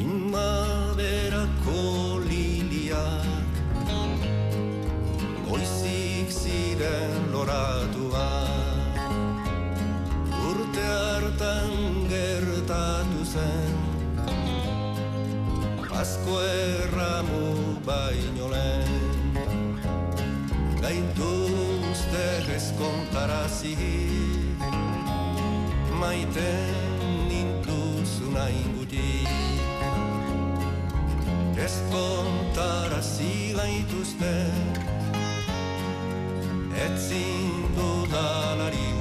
Primaverako liliak Goizik ziren loratua Urte hartan gertatu zen Asko erramu baino lehen. Gaituzte ezkontarazik Maiten nintuzuna ingutik Ez kontarazi gaituzte Etzin dudalari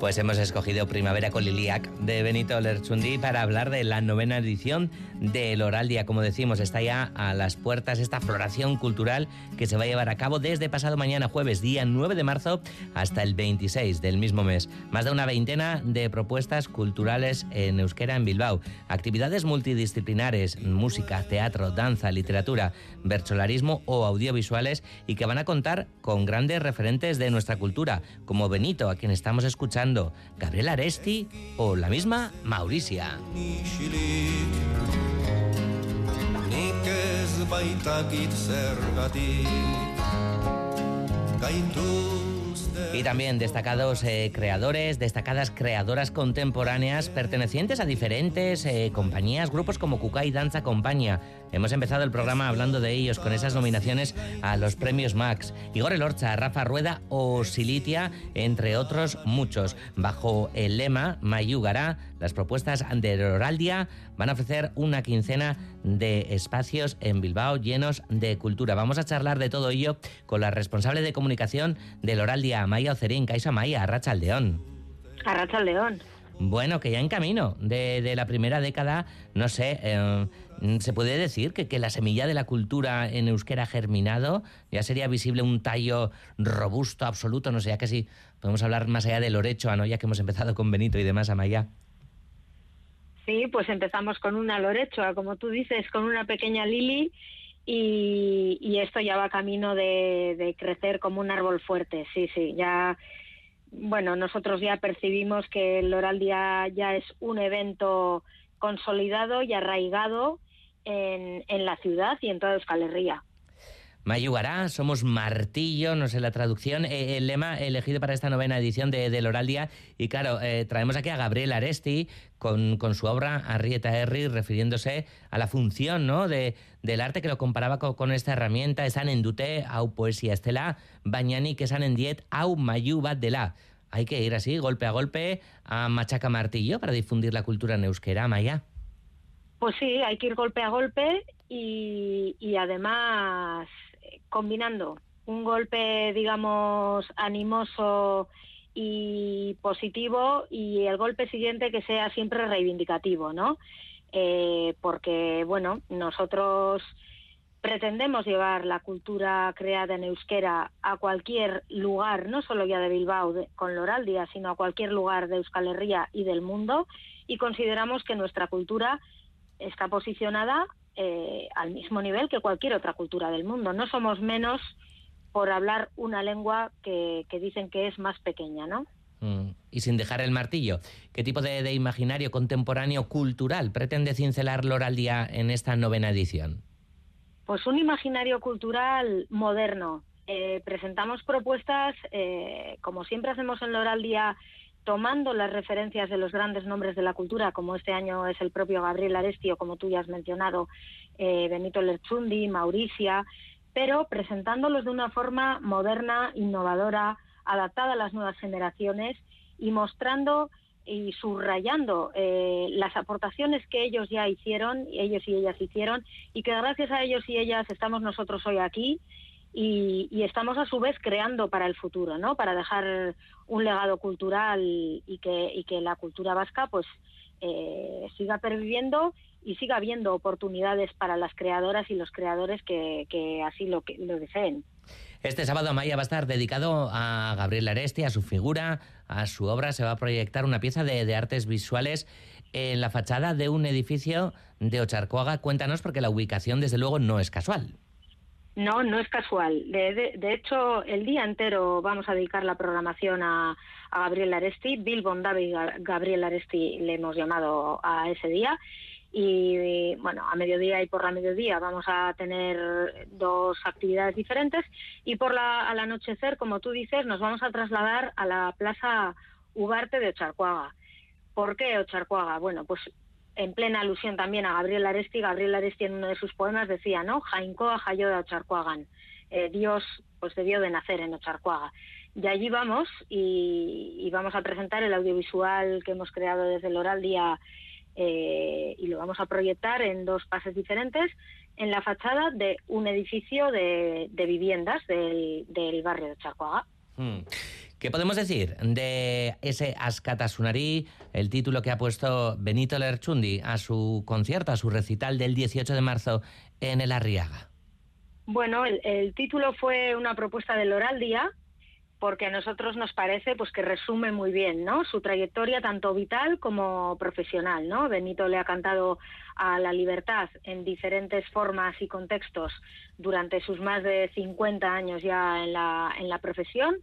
Pues hemos escogido Primavera con Liliac de Benito Lerchundi para hablar de la novena edición del Oraldia. Como decimos, está ya a las puertas esta floración cultural que se va a llevar a cabo desde pasado mañana jueves, día 9 de marzo, hasta el 26 del mismo mes. Más de una veintena de propuestas culturales en euskera en Bilbao. Actividades multidisciplinares, música, teatro, danza, literatura, bercholarismo o audiovisuales y que van a contar con grandes referentes de nuestra cultura, como Benito, a quien estamos escuchando Gabriel Aresti o la misma Mauricia. Y también destacados eh, creadores, destacadas creadoras contemporáneas pertenecientes a diferentes eh, compañías, grupos como Kukai Danza Compañía, Hemos empezado el programa hablando de ellos con esas nominaciones a los premios Max. Igor Elorcha, Rafa Rueda o Silitia, entre otros muchos. Bajo el lema Mayugará, las propuestas de Oraldia van a ofrecer una quincena de espacios en Bilbao llenos de cultura. Vamos a charlar de todo ello con la responsable de comunicación del Oraldia, Maya Ocerín. Caixa Maya, Arracha León. Arracha León. Bueno, que ya en camino de, la primera década, no sé, eh, se puede decir que, que, la semilla de la cultura en euskera ha germinado, ya sería visible un tallo robusto, absoluto, no sé, ya que sí, podemos hablar más allá del Lorecho, ¿no? ya que hemos empezado con Benito y demás, Amaya. Sí, pues empezamos con una Lorechoa, como tú dices, con una pequeña Lili y, esto ya va camino de, crecer como un árbol fuerte, sí, sí, ya bueno, nosotros ya percibimos que el Oral Día ya es un evento consolidado y arraigado en, en la ciudad y en toda Euskal Herria. Mayugará, somos martillo, no sé la traducción, eh, el lema elegido para esta novena edición de, del Día. Y claro, eh, traemos aquí a Gabriel Aresti con, con, su obra Arrieta Herri, refiriéndose a la función ¿no? de, del arte que lo comparaba con, esta herramienta, esan endute au poesía estela, bañani que san endiet au mayubat de la. Hay que ir así, golpe a golpe, a machaca martillo para difundir la cultura neusquera, Maya. Pues sí, hay que ir golpe a golpe y, y además combinando un golpe, digamos, animoso y positivo y el golpe siguiente que sea siempre reivindicativo, ¿no? Eh, porque, bueno, nosotros pretendemos llevar la cultura creada en euskera a cualquier lugar, no solo ya de Bilbao con Loraldia, sino a cualquier lugar de Euskal Herria y del mundo, y consideramos que nuestra cultura está posicionada eh, al mismo nivel que cualquier otra cultura del mundo. No somos menos por hablar una lengua que, dicen que es más pequeña, ¿no? Mm. Y sin dejar el martillo, ¿qué tipo de, imaginario contemporáneo cultural pretende cincelar Loraldia en esta novena edición? Pues un imaginario cultural moderno. Eh, presentamos propuestas, eh, como siempre hacemos en Loraldia, tomando las referencias de los grandes nombres de la cultura, como este año es el propio Gabriel Aresti o como tú ya has mencionado, eh, Benito Lerchundi, Mauricia, pero presentándolos de una forma moderna, innovadora, adaptada a las nuevas generaciones y mostrando y subrayando eh, las aportaciones que ellos ya hicieron, ellos y ellas hicieron, y que gracias a ellos y ellas estamos nosotros hoy aquí y, estamos a su vez creando para el futuro, ¿no? Para dejar un legado cultural y que, la cultura vasca pues eh, siga perviviendo y siga habiendo oportunidades para las creadoras y los creadores que, que así lo, que, lo deseen. Este sábado Maya va a estar dedicado a Gabriel Aresti, a su figura, a su obra. Se va a proyectar una pieza de, de artes visuales en la fachada de un edificio de Ocharcoaga. Cuéntanos porque la ubicación desde luego no es casual. No, no es casual. De, hecho, el día entero vamos a dedicar la programación a, Gabriel Aresti. Bill Bondavi y Gabriel Aresti le hemos llamado a ese día. Y bueno, a mediodía y por la mediodía vamos a tener dos actividades diferentes. Y por la, al anochecer, como tú dices, nos vamos a trasladar a la Plaza Ugarte de Ocharcuaga. ¿Por qué Ocharcuaga? Bueno, pues en plena alusión también a Gabriel Aresti. Gabriel Aresti en uno de sus poemas decía, ¿no? Jaincoa Jayoda Ocharcuagan. Eh, Dios pues debió de nacer en Ocharcuaga. Y allí vamos y, vamos a presentar el audiovisual que hemos creado desde el Oral Día eh, y lo vamos a proyectar en dos pases diferentes en la fachada de un edificio de, viviendas del, barrio de Ocharcuaga. Hmm. ¿Qué podemos decir de ese Ascatasunarí, el título que ha puesto Benito Lerchundi a su concierto, a su recital del 18 de marzo en el Arriaga? Bueno, el, título fue una propuesta del Oral Día, porque a nosotros nos parece pues que resume muy bien ¿no? su trayectoria tanto vital como profesional. ¿no? Benito le ha cantado a la libertad en diferentes formas y contextos durante sus más de 50 años ya en la, en la profesión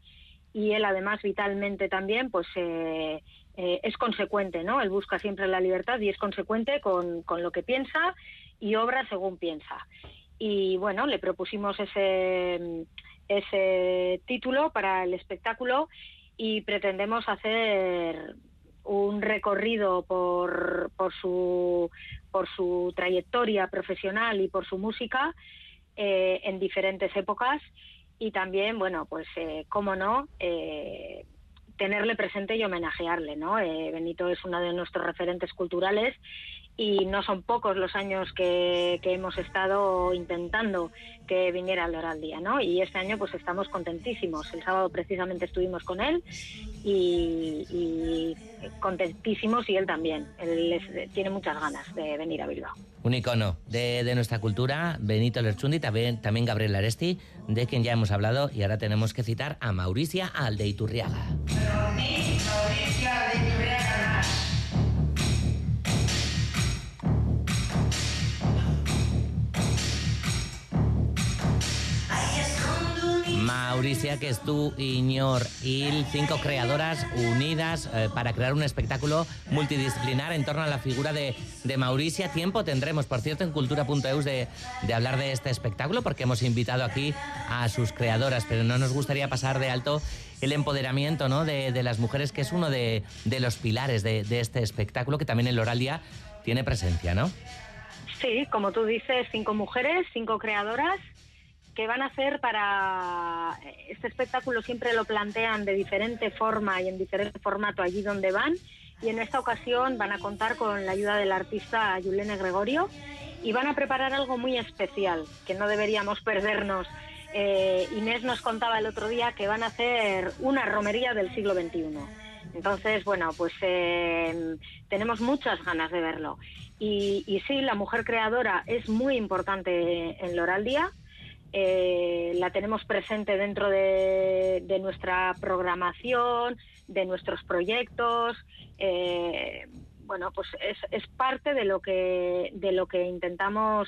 y él además vitalmente también pues eh, eh, es consecuente, ¿no? Él busca siempre la libertad y es consecuente con, con, lo que piensa y obra según piensa. Y bueno, le propusimos ese, ese título para el espectáculo y pretendemos hacer un recorrido por, por, su, por su trayectoria profesional y por su música eh, en diferentes épocas y también, bueno, pues, eh, cómo no, eh, tenerle presente y homenajearle, ¿no? Eh, Benito es uno de nuestros referentes culturales y no son pocos los años que, hemos estado intentando que viniera al Oral Día, ¿no? Y este año pues estamos contentísimos. El sábado precisamente estuvimos con él y, contentísimos y él también. Él tiene muchas ganas de venir a Bilbao. Un icono de, nuestra cultura, Benito Lerchundi, también, Gabriel Aresti, de quien ya hemos hablado y ahora tenemos que citar a Mauricia Aldeiturriaga. Mauricia, que es tú, Iñor Il, cinco creadoras unidas eh, para crear un espectáculo multidisciplinar en torno a la figura de, Mauricia. Tiempo tendremos, por cierto, en cultura.eus de, de hablar de este espectáculo, porque hemos invitado aquí a sus creadoras, pero no nos gustaría pasar de alto el empoderamiento ¿no? de, las mujeres, que es uno de, los pilares de, este espectáculo, que también en Loralia tiene presencia, ¿no? Sí, como tú dices, cinco mujeres, cinco creadoras que van a hacer para este espectáculo siempre lo plantean de diferente forma y en diferente formato allí donde van y en esta ocasión van a contar con la ayuda del artista Yulene Gregorio y van a preparar algo muy especial que no deberíamos perdernos. Eh, Inés nos contaba el otro día que van a hacer una romería del siglo XXI. Entonces, bueno, pues eh, tenemos muchas ganas de verlo. Y, y sí, la mujer creadora es muy importante en Loraldía. Eh, la tenemos presente dentro de, nuestra programación, de nuestros proyectos. Eh, bueno, pues es, parte de lo que de lo que intentamos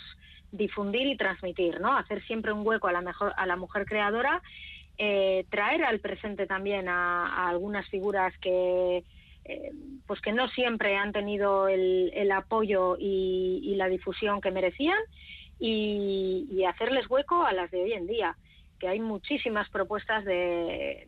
difundir y transmitir, ¿no? Hacer siempre un hueco a la mejor a la mujer creadora, eh, traer al presente también a, algunas figuras que pues que no siempre han tenido el, apoyo y la difusión que merecían y, hacerles hueco a las de hoy en día que hay muchísimas propuestas de,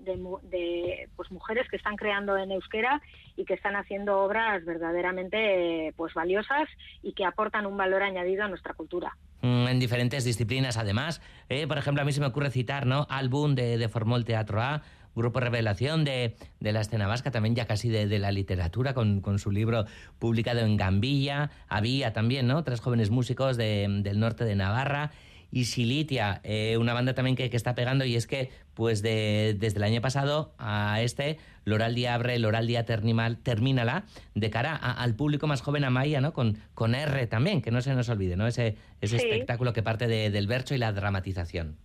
pues mujeres que están creando en euskera y que están haciendo obras verdaderamente pues valiosas y que aportan un valor añadido a nuestra cultura. Mm, en diferentes disciplinas, además. Eh, por ejemplo, a mí se me ocurre citar, ¿no? Álbum de, de Formol Teatro A, grupo revelación de, la escena vasca, también ya casi de, la literatura, con, su libro publicado en Gambilla. Había también, ¿no? Tres jóvenes músicos del norte de Navarra. Y Silitia, eh, una banda también que, está pegando, y es que, pues desde el año pasado a este, Loral Día abre, Loral Día termínala, de cara al público más joven a Maya, ¿no? Con, con R también, que no se nos olvide, ¿no? Ese, ese espectáculo que parte del verso y la dramatización.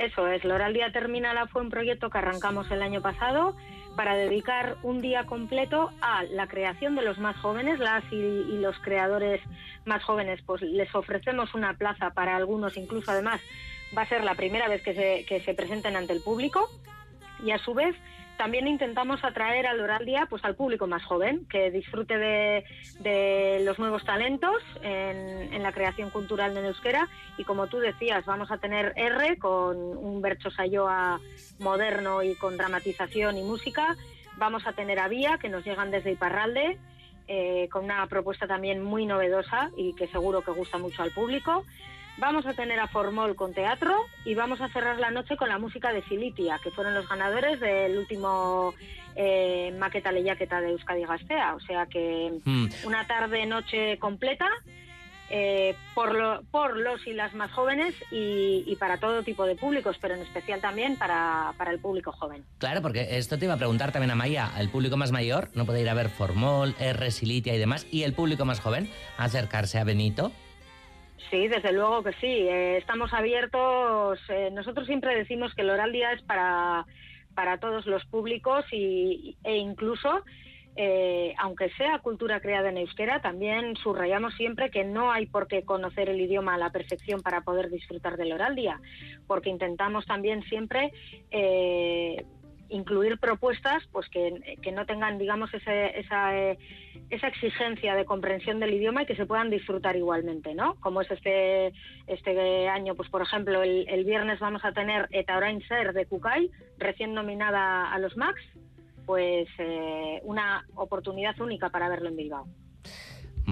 Eso es, Loral Día Terminala fue un proyecto que arrancamos el año pasado para dedicar un día completo a la creación de los más jóvenes, las y, los creadores más jóvenes, pues les ofrecemos una plaza para algunos, incluso además va a ser la primera vez que se, que se presenten ante el público y a su vez también intentamos atraer al Oral Día pues, al público más joven, que disfrute de, los nuevos talentos en, en, la creación cultural de euskera. Y como tú decías, vamos a tener R con un Bercho Sayoa moderno y con dramatización y música. Vamos a tener a Vía, que nos llegan desde Iparralde, eh, con una propuesta también muy novedosa y que seguro que gusta mucho al público. Vamos a tener a Formol con teatro y vamos a cerrar la noche con la música de Filitia, que fueron los ganadores del último eh, Maqueta Leyaqueta de Euskadi Gastea. O sea que mm. una tarde-noche completa eh, por, lo, por los y las más jóvenes y, y, para todo tipo de públicos, pero en especial también para, para, el público joven. Claro, porque esto te iba a preguntar también a Maya, el público más mayor no puede ir a ver Formol, R, Silitia y demás, y el público más joven acercarse a Benito. Sí, desde luego que sí. Eh, estamos abiertos. Eh, nosotros siempre decimos que el Oral Día es para, para todos los públicos y, e incluso eh, aunque sea cultura creada en euskera, también subrayamos siempre que no hay por qué conocer el idioma a la perfección para poder disfrutar del oral día, porque intentamos también siempre incluir propuestas pues que, que, no tengan digamos ese, esa, eh, esa exigencia de comprensión del idioma y que se puedan disfrutar igualmente no como es este este año pues por ejemplo el, el viernes vamos a tener Etaurain Ser de Kukai recién nominada a los Max pues eh, una oportunidad única para verlo en Bilbao.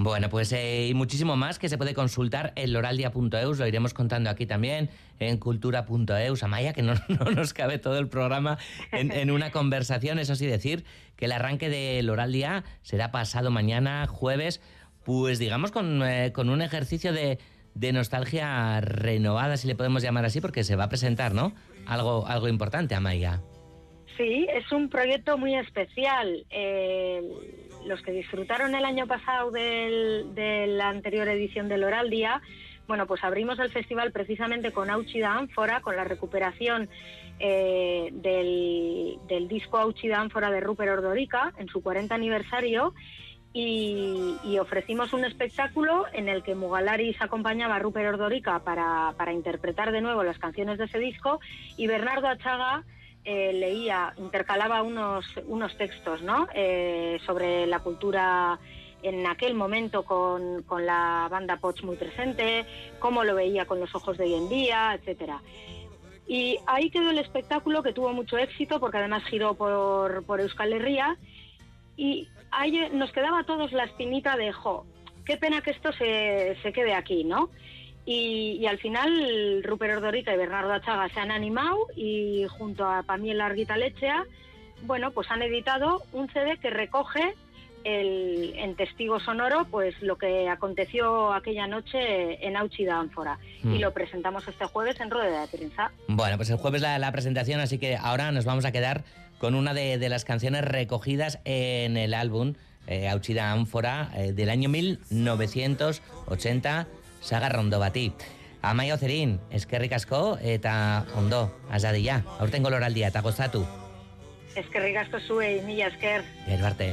Bueno, pues eh, y muchísimo más que se puede consultar en loraldia.eus, lo iremos contando aquí también, en cultura.eus. Amaya, que no, no, nos cabe todo el programa en, en, una conversación, eso sí decir que el arranque de Loraldia será pasado mañana, jueves, pues digamos con, eh, con un ejercicio de, de, nostalgia renovada, si le podemos llamar así, porque se va a presentar, ¿no? Algo, algo importante, Amaya. Sí, es un proyecto muy especial. Eh, los que disfrutaron el año pasado del, de la anterior edición del Oral Día, bueno, pues abrimos el festival precisamente con Auchida Ánfora, con la recuperación eh, del, disco Auchida Ánfora de Rupert Ordorica en su 40 aniversario. Y, y, ofrecimos un espectáculo en el que Mugalaris acompañaba a Rupert Ordorica para, para interpretar de nuevo las canciones de ese disco y Bernardo Achaga eh, leía, intercalaba unos, unos textos ¿no? eh, sobre la cultura en aquel momento con, con la banda Poch muy presente, cómo lo veía con los ojos de hoy en día, etcétera. Y ahí quedó el espectáculo que tuvo mucho éxito porque además giró por, por Euskal Herria y ahí nos quedaba a todos la espinita de, jo, qué pena que esto se, se quede aquí, ¿no? Y, y, al final Rupert Ordorica y Bernardo Achaga se han animado y junto a Pamiela Arguita Lechea, bueno, pues han editado un CD que recoge el, en testigo sonoro pues lo que aconteció aquella noche en Auchida Ánfora mm. y lo presentamos este jueves en rueda de prensa. Bueno, pues el jueves la, la, presentación, así que ahora nos vamos a quedar con una de, de las canciones recogidas en el álbum eh, Auchida Ánfora eh, del año 1980 sagarrondo bati. Amaia Ozerin, eskerrik asko eta ondo, azadila. Aurten goloraldia eta gozatu. Eskerrik asko zuei, mila esker. Gero arte.